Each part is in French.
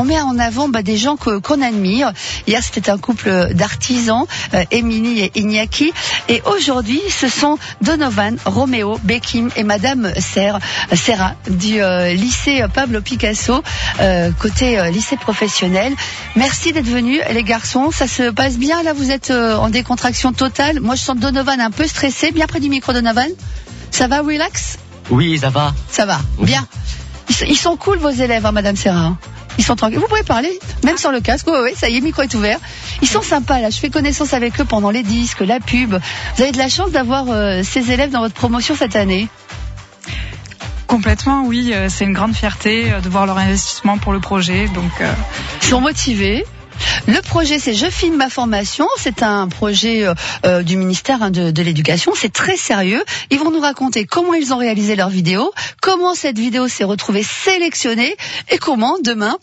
On met en avant bah, des gens que- qu'on admire. Hier, c'était un couple d'artisans, euh, Émilie et Iñaki. Et aujourd'hui, ce sont Donovan, Roméo, Beckim et Madame Serre, Serra du euh, lycée Pablo Picasso, euh, côté euh, lycée professionnel. Merci d'être venus, les garçons. Ça se passe bien là? Vous êtes euh, en décontraction totale? Moi, je sens Donovan un peu stressé. Bien près du micro, Donovan. Ça va, relax? Oui, ça va. Ça va, Oui. bien. Ils sont, ils sont cool vos élèves, hein, Madame Serra. Ils sont tranquilles. Vous pouvez parler, même sans le casque. Oui, oui, ça y est, le micro est ouvert. Ils sont sympas là. Je fais connaissance avec eux pendant les disques, la pub. Vous avez de la chance d'avoir euh, ces élèves dans votre promotion cette année. Complètement, oui. euh, C'est une grande fierté euh, de voir leur investissement pour le projet. Donc, euh, Ils sont motivés. Le projet, c'est Je filme ma formation. C'est un projet euh, euh, du ministère hein, de, de l'Éducation. C'est très sérieux. Ils vont nous raconter comment ils ont réalisé leur vidéo, comment cette vidéo s'est retrouvée sélectionnée et comment demain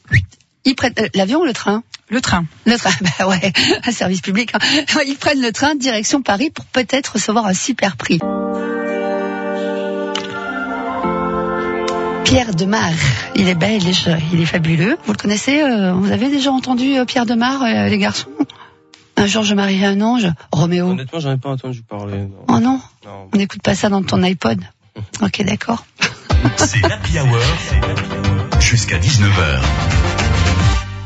ils prennent euh, l'avion ou le train? le train. Le train, bah ouais, un service public. hein. Ils prennent le train direction Paris pour peut-être recevoir un super prix. Pierre Demar, il est belge, il est fabuleux. Vous le connaissez euh, Vous avez déjà entendu euh, Pierre Demar, euh, les garçons? Un jour je marierai un ange, Roméo. Honnêtement, j'en ai pas entendu parler. Non. Oh non, Non. on n'écoute pas ça dans ton iPod. Ok, d'accord. C'est l'Happy Hour jusqu'à 19h.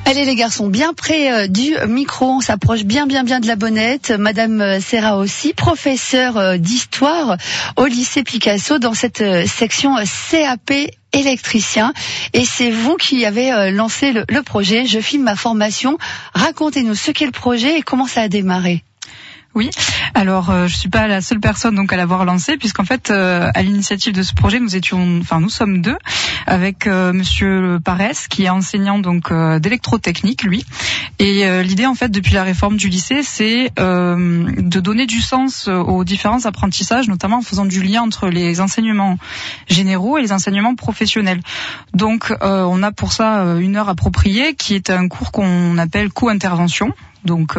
Allez les garçons, bien près euh, du micro, on s'approche bien bien bien de la bonnette. Madame euh, Serra aussi, professeure euh, d'histoire au lycée Picasso dans cette section CAP électricien. Et c'est vous qui avez lancé le projet. Je filme ma formation. Racontez-nous ce qu'est le projet et comment ça a démarré. Oui. Alors, euh, je suis pas la seule personne donc à l'avoir lancé, puisqu'en fait, euh, à l'initiative de ce projet, nous étions, enfin, nous sommes deux, avec euh, Monsieur Parès, qui est enseignant donc euh, d'électrotechnique, lui. Et euh, l'idée, en fait, depuis la réforme du lycée, c'est euh, de donner du sens aux différents apprentissages, notamment en faisant du lien entre les enseignements généraux et les enseignements professionnels. Donc, on a pour ça une heure appropriée, qui est un cours qu'on appelle co-intervention. Donc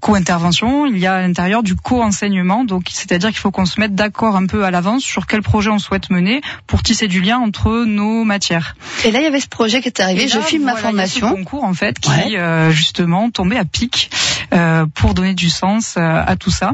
co-intervention, il y a à l'intérieur du co-enseignement, donc c'est-à-dire qu'il faut qu'on se mette d'accord un peu à l'avance sur quel projet on souhaite mener pour tisser du lien entre nos matières. Et là, il y avait ce projet qui est arrivé. Je filme ma voilà, il y a ce formation. concours en fait qui Ouais. euh, justement tombait à pic euh, pour donner du sens euh, à tout ça.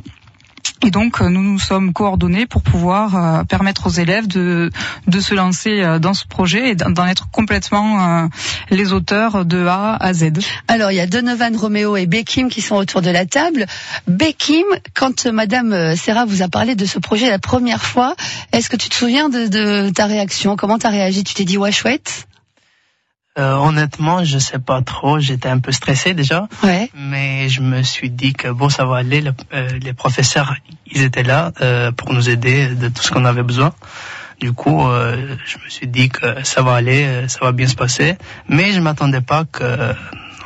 Et donc euh, nous nous sommes coordonnés pour pouvoir euh, permettre aux élèves de de se lancer euh, dans ce projet et d'en être complètement les auteurs de A à Z. Alors, il y a Donovan, Roméo et Beckim qui sont autour de la table. Beckim, quand Madame Serra vous a parlé de ce projet la première fois, est-ce que tu te souviens de, de ta réaction? Comment t'as réagi? Tu t'es dit ouais chouette Euh, honnêtement, je sais pas trop. J'étais un peu stressé déjà, Ouais. mais je me suis dit que bon, ça va aller. Le- euh, les professeurs, ils étaient là euh, pour nous aider de tout ce qu'on avait besoin. Du coup, euh, je me suis dit que ça va aller, euh, ça va bien se passer. Mais je m'attendais pas que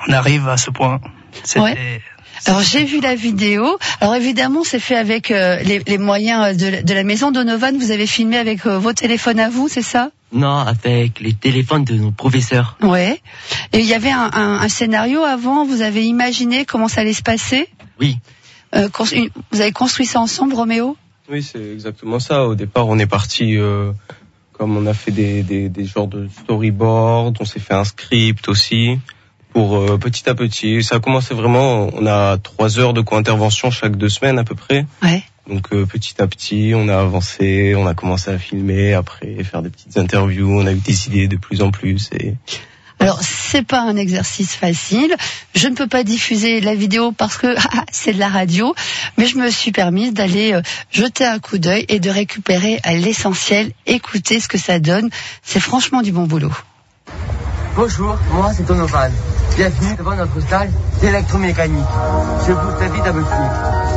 on arrive à ce point. C'était Ouais. Alors j'ai vu la vidéo. Alors évidemment, c'est fait avec euh, les, les moyens de, la- de la maison. Donovan, vous avez filmé avec euh, vos téléphones à vous, c'est ça? Non, avec les téléphones de nos professeurs. Ouais. Et il y avait un, un- un scénario avant. Vous avez imaginé comment ça allait se passer? Oui. Euh, Vous avez construit ça ensemble, Roméo? Oui, c'est exactement ça. Au départ, on est parti, euh, comme on a fait des, des, des genres de storyboard, on s'est fait un script aussi, pour euh, petit à petit. Ça a commencé vraiment, on a trois heures de co-intervention chaque deux semaines à peu près. Ouais. Donc euh, petit à petit, on a avancé, on a commencé à filmer, après faire des petites interviews, on a eu des idées de plus en plus. Et Alors, c'est pas un exercice facile. Je ne peux pas diffuser la vidéo parce que ah, c'est de la radio, mais je me suis permise d'aller euh, jeter un coup d'œil et de récupérer à l'essentiel, écouter ce que ça donne. C'est franchement du bon boulot. Bonjour, moi c'est Donovan. Bienvenue devant notre salle d'électromécanique. Je vous invite à me suivre.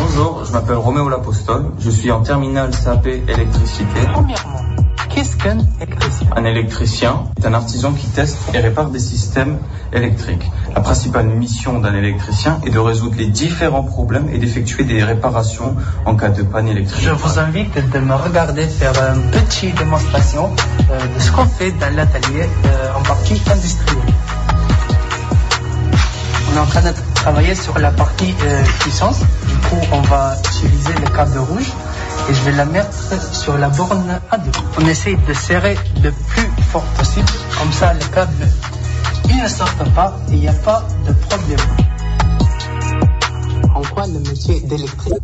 Bonjour, je m'appelle Roméo Lapostole, je suis en terminale CAP électricité. Premièrement, qu'est-ce qu'un électricien? Un électricien est un artisan qui teste et répare des systèmes électriques. La principale mission d'un électricien est de résoudre les différents problèmes et d'effectuer des réparations en cas de panne électrique. Je vous invite de me regarder faire une petite démonstration euh, de ce qu'on fait dans l'atelier euh, en partie industrielle. On est en train de travailler sur la partie euh, puissance. Coup, on va utiliser le câble rouge et je vais la mettre sur la borne A2. On essaye de serrer le plus fort possible, comme ça le câble S'ils ne sortent pas, il n'y a pas de problème. En quoi le métier d'électricien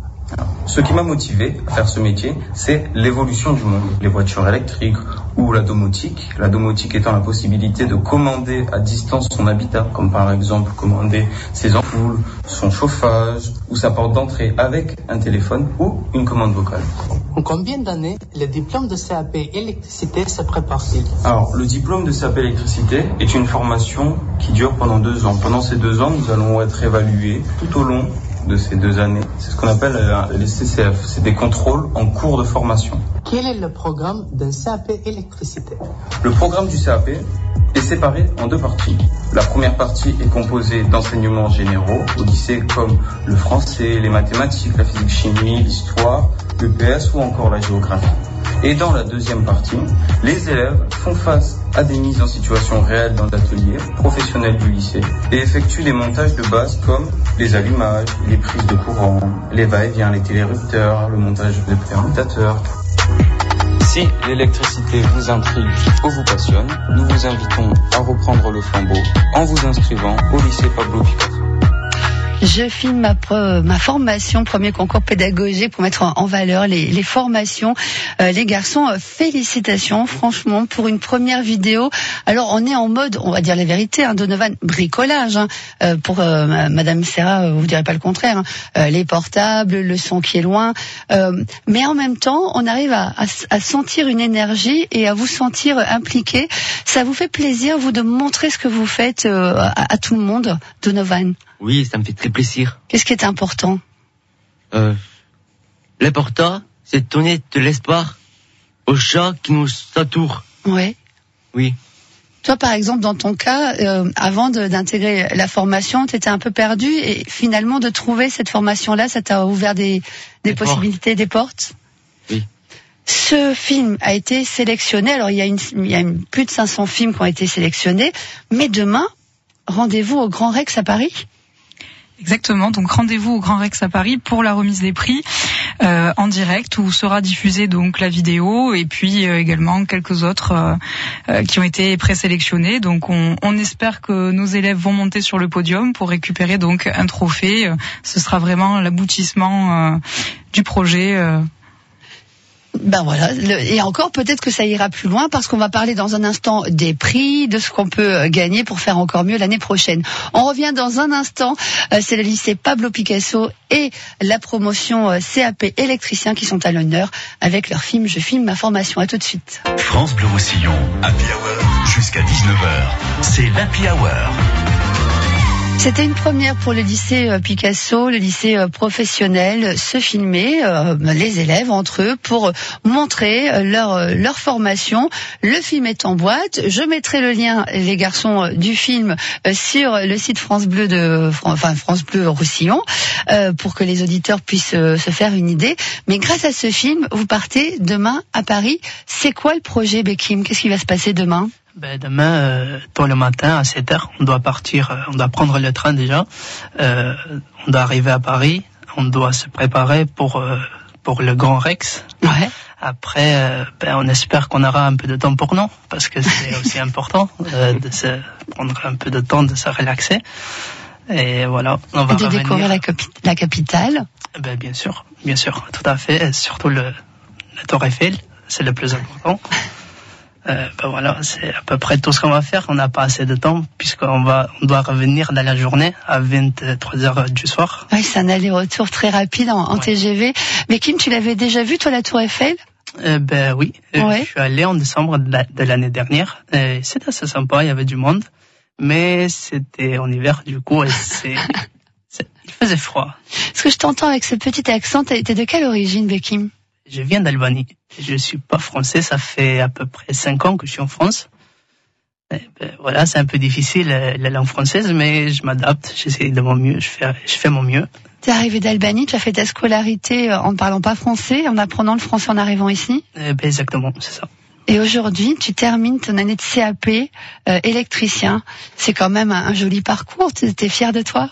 Ce qui m'a motivé à faire ce métier, c'est l'évolution du monde. Les voitures électriques ou la domotique. La domotique étant la possibilité de commander à distance son habitat, comme par exemple commander ses ampoules, son chauffage ou sa porte d'entrée avec un téléphone ou une commande vocale. En combien d'années le diplôme de CAP électricité se prépare-t-il Alors, le diplôme de CAP électricité est une formation qui dure pendant deux ans. Pendant ces deux ans, nous allons être évalués tout au long de ces deux années. C'est ce qu'on appelle euh, les CCF. C'est des contrôles en cours de formation. Quel est le programme d'un CAP électricité? Le programme du CAP est séparé en deux parties. La première partie est composée d'enseignements généraux au lycée comme le français, les mathématiques, la physique chimie, l'histoire, le PS ou encore la géographie. Et dans la deuxième partie, les élèves font face à des mises en situation réelles dans l'atelier professionnel du lycée et effectuent des montages de base comme les allumages, les prises de courant, les va-et-vient, les télérupteurs, le montage de permuttateurs. Si l'électricité vous intrigue ou vous passionne, nous vous invitons à reprendre le flambeau en vous inscrivant au lycée Pablo Picasso. Je filme ma, ma formation, premier concours pédagogique pour mettre en, valeur les, les formations. Euh, les garçons, euh, félicitations franchement pour une première vidéo. Alors on est en mode, on va dire la vérité, hein, Donovan, bricolage. hein. Euh, pour euh, ma- Madame Serra, euh, vous direz pas le contraire. hein. Les portables, le son qui est loin. Euh, mais en même temps, on arrive à, à à sentir une énergie et à vous sentir impliqué. Ça vous fait plaisir, vous, de montrer ce que vous faites euh, à tout le monde, Donovan? Oui, ça me fait très plaisir. Qu'est-ce qui est important Euh, L'important, c'est de donner de l'espoir aux gens qui nous entourent. Ouais. Oui. Toi, par exemple, dans ton cas, euh, avant d'intégrer la formation, tu étais un peu perdu et finalement de trouver cette formation-là, ça t'a ouvert des, des, Des portes. possibilités, des portes. Oui. Ce film a été sélectionné. Alors, il y a, une, il y a une- plus de 500 films qui ont été sélectionnés. Mais demain, rendez-vous au Grand Rex à Paris. Exactement. Donc rendez-vous au Grand Rex à Paris pour la remise des prix euh, en direct où sera diffusée donc la vidéo et puis euh, également quelques autres euh, euh, qui ont été présélectionnés. Donc on, on espère que nos élèves vont monter sur le podium pour récupérer donc un trophée. Euh, Ce sera vraiment l'aboutissement euh, du projet. Ben voilà, et encore peut-être que ça ira plus loin parce qu'on va parler dans un instant des prix, de ce qu'on peut euh, gagner pour faire encore mieux l'année prochaine. On revient dans un instant, euh, c'est le lycée Pablo Picasso et la promotion euh, CAP électricien qui sont à l'honneur avec leur film Je filme ma formation. À tout de suite. France Bleu Roussillon, Happy Hour, jusqu'à 19h. C'est l'Happy Hour. C'était une première pour le lycée euh, Picasso, le lycée euh, professionnel, se filmer euh, les élèves entre eux pour montrer euh, leur euh, leur formation. Le film est en boîte. Je mettrai le lien, les garçons, euh, du film euh, sur le site France Bleu de enfin France Bleu Roussillon euh, pour que les auditeurs puissent euh, se faire une idée. Mais grâce à ce film, vous partez demain à Paris. C'est quoi le projet Beckim Qu'est-ce qui va se passer demain? Ben, demain, euh, tôt le matin, à 7 heures, on doit partir, euh, on doit prendre le train déjà. Euh, on doit arriver à Paris. On doit se préparer pour, euh, pour le Grand Rex. Ouais. Après, euh, ben, on espère qu'on aura un peu de temps pour nous, parce que c'est aussi important euh, de se prendre un peu de temps, de se relaxer. Et voilà, on va De revenir. découvrir la, la capitale. Ben, bien sûr, bien sûr, tout à fait. Et surtout le, la Tour Eiffel, c'est le plus important. Euh, ben voilà, c'est à peu près tout ce qu'on va faire. On n'a pas assez de temps puisqu'on va, on doit revenir dans la journée à 23 heures du soir. Oui, c'est un aller-retour très rapide en, en Ouais. TGV. Mais Kim, tu l'avais déjà vu, toi, la Tour Eiffel? Euh, ben oui, Euh, Ouais. je suis allé en décembre de la- de l'année dernière. C'était assez sympa, il y avait du monde, mais c'était en hiver du coup et c'est, il faisait froid. Parce que je t'entends avec ce petit accent. T'es t'es de quelle origine, Bekim? Je viens d'Albanie. Je suis pas français, ça fait à peu près cinq ans que je suis en France. Eh ben, voilà, c'est un peu difficile euh, la langue française, mais je m'adapte, j'essaie de mon mieux, je fais, je fais mon mieux. T'es arrivé d'Albanie, tu as fait ta scolarité euh, en ne parlant pas français, en apprenant le français en arrivant ici? Eh ben, exactement, c'est ça. Et aujourd'hui, tu termines ton année de CAP euh, électricien. C'est quand même un, un joli parcours. T'es t'es fier de toi?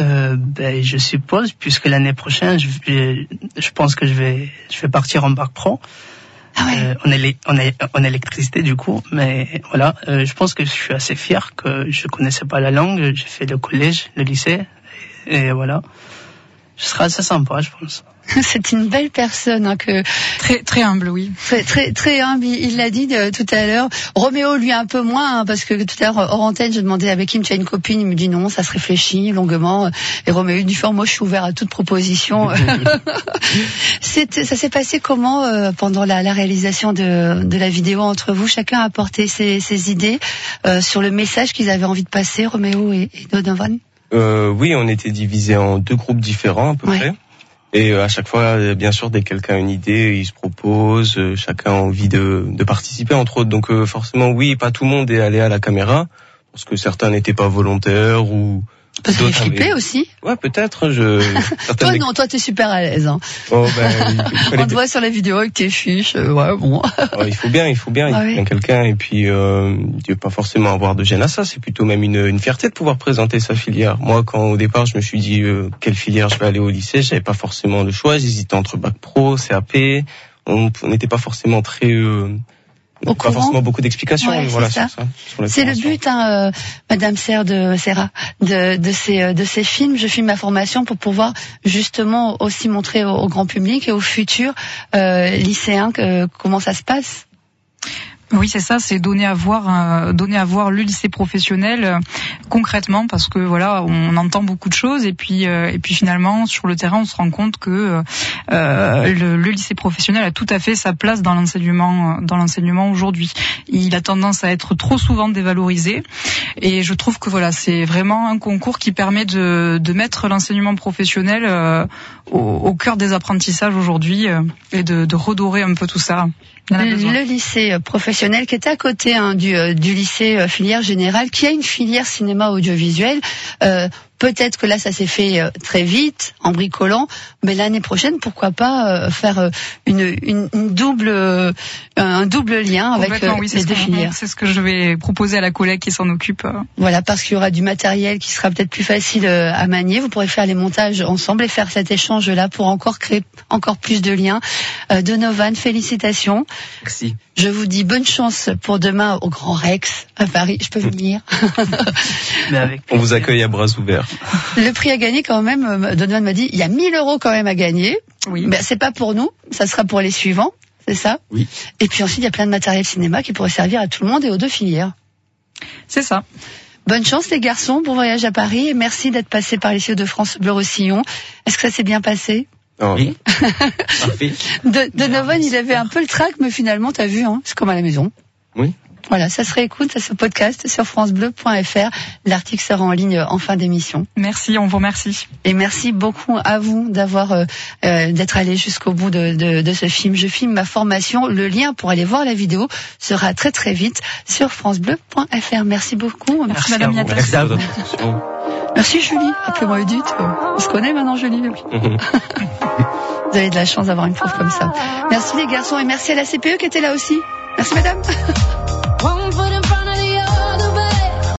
Euh, ben, je suppose, puisque l'année prochaine, je, je pense que je vais, je vais partir en bac pro. Ah ouais. euh, en, élé- en, é- en électricité du coup. Mais voilà, euh, je pense que je suis assez fier que je connaissais pas la langue. J'ai fait le collège, le lycée, et, et voilà. Je serai assez sympa, je pense. C'est une belle personne hein, que Très très humble, oui. très très très humble. Il l'a dit euh, tout à l'heure. Roméo lui un peu moins hein, parce que tout à l'heure hors antenne, je demandais avec qui tu as une copine. Il me dit non, ça se réfléchit longuement. Et Roméo dit fort, moi je suis ouvert à toute proposition. Ça s'est passé comment euh, pendant la, la réalisation de, de la vidéo entre vous? Chacun a apporté ses, ses idées euh, sur le message qu'ils avaient envie de passer, Roméo et, et Donovan? Euh, oui, on était divisés en deux groupes différents à peu Ouais. près. Et euh, à chaque fois, euh, bien sûr, dès que quelqu'un a une idée, il se propose, euh, chacun a envie de, de participer entre autres. Donc forcément, oui, pas tout le monde est allé à la caméra, parce que certains n'étaient pas volontaires ou... Parce qu'il est D'autres flippé aussi. Ouais, peut-être. Je... Toi non, toi t'es super à l'aise. Hein. Oh, ben, On te voit sur la vidéo avec tes fiches. euh, ouais, bon. Oh, il faut bien, il faut bien, il Ah faut oui. quelqu'un. Et puis, euh, il ne pas forcément avoir de gêne à ça. C'est plutôt même une, une fierté de pouvoir présenter sa filière. Moi, quand au départ, je me suis dit euh, quelle filière je vais aller au lycée, j'avais pas forcément le choix. J'hésitais entre bac pro, CAP. On on n'était pas forcément très, euh, Au pas courant. forcément beaucoup d'explications. Ouais, voilà, c'est le but, hein, euh, Madame Serre de Serra, de, de ces euh, de ces films. Je filme ma formation pour pouvoir justement aussi montrer au, au grand public et aux futurs euh, lycéens que, comment ça se passe. Oui, c'est ça, c'est donner à voir, euh, donner à voir le lycée professionnel euh, concrètement, parce que voilà, on entend beaucoup de choses et puis euh, et puis finalement sur le terrain, on se rend compte que le, lycée professionnel a tout à fait sa place dans l'enseignement, dans l'enseignement aujourd'hui. Il a tendance à être trop souvent dévalorisé, et je trouve que voilà, c'est vraiment un concours qui permet de, mettre l'enseignement professionnel au, cœur des apprentissages aujourd'hui et de redorer un peu tout ça. Le lycée euh, professionnel qui est à côté hein, du, euh, du lycée euh, filière générale, qui a une filière cinéma audiovisuel. Euh, Peut-être que là, ça s'est fait euh, très vite, en bricolant, mais l'année prochaine, pourquoi pas euh, faire euh, une, une, une double, euh, un double lien avec oui, les deux filières. C'est ce que je vais proposer à la collègue qui s'en occupe. Voilà, parce qu'il y aura du matériel qui sera peut-être plus facile euh, à manier. Vous pourrez faire les montages ensemble et faire cet échange-là pour encore créer encore plus de liens. Euh, Donovan, félicitations. Merci. Je vous dis bonne chance pour demain au Grand Rex à Paris. Je peux venir. Mais avec On vous accueille à bras ouverts. Le prix à gagner quand même, euh, Donovan m'a dit, il y a 1000 euros quand même à gagner. Oui. Ben, c'est pas pour nous, ça sera pour les suivants, c'est ça? Oui. Et puis ensuite, il y a plein de matériel cinéma qui pourrait servir à tout le monde et aux deux filières. C'est ça. Bonne chance les garçons, bon voyage à Paris et merci d'être passé par les cieux de France Bleu Roussillon. Est-ce que ça s'est bien passé? Non, Oui. Parfait. de, Donovan, il avait un peu le trac, mais finalement, t'as vu, hein, c'est comme à la maison. Oui. Voilà, ça se réécoute, ça se podcast sur francebleu.fr. L'article sera en ligne en fin d'émission. Merci, on vous remercie. Et merci beaucoup à vous d'avoir euh, euh, d'être allé jusqu'au bout de, de, de ce film. Je filme ma formation. Le lien pour aller voir la vidéo sera très très vite sur francebleu.fr. Merci beaucoup. Merci Madame à vous. Yatta. Merci à vous. votre attention. Merci Julie. Appelez-moi Edith. On se connaît maintenant Julie. Vous avez de la chance d'avoir une prof comme ça. Merci les garçons et merci à la CPE qui était là aussi. Merci madame. One foot in front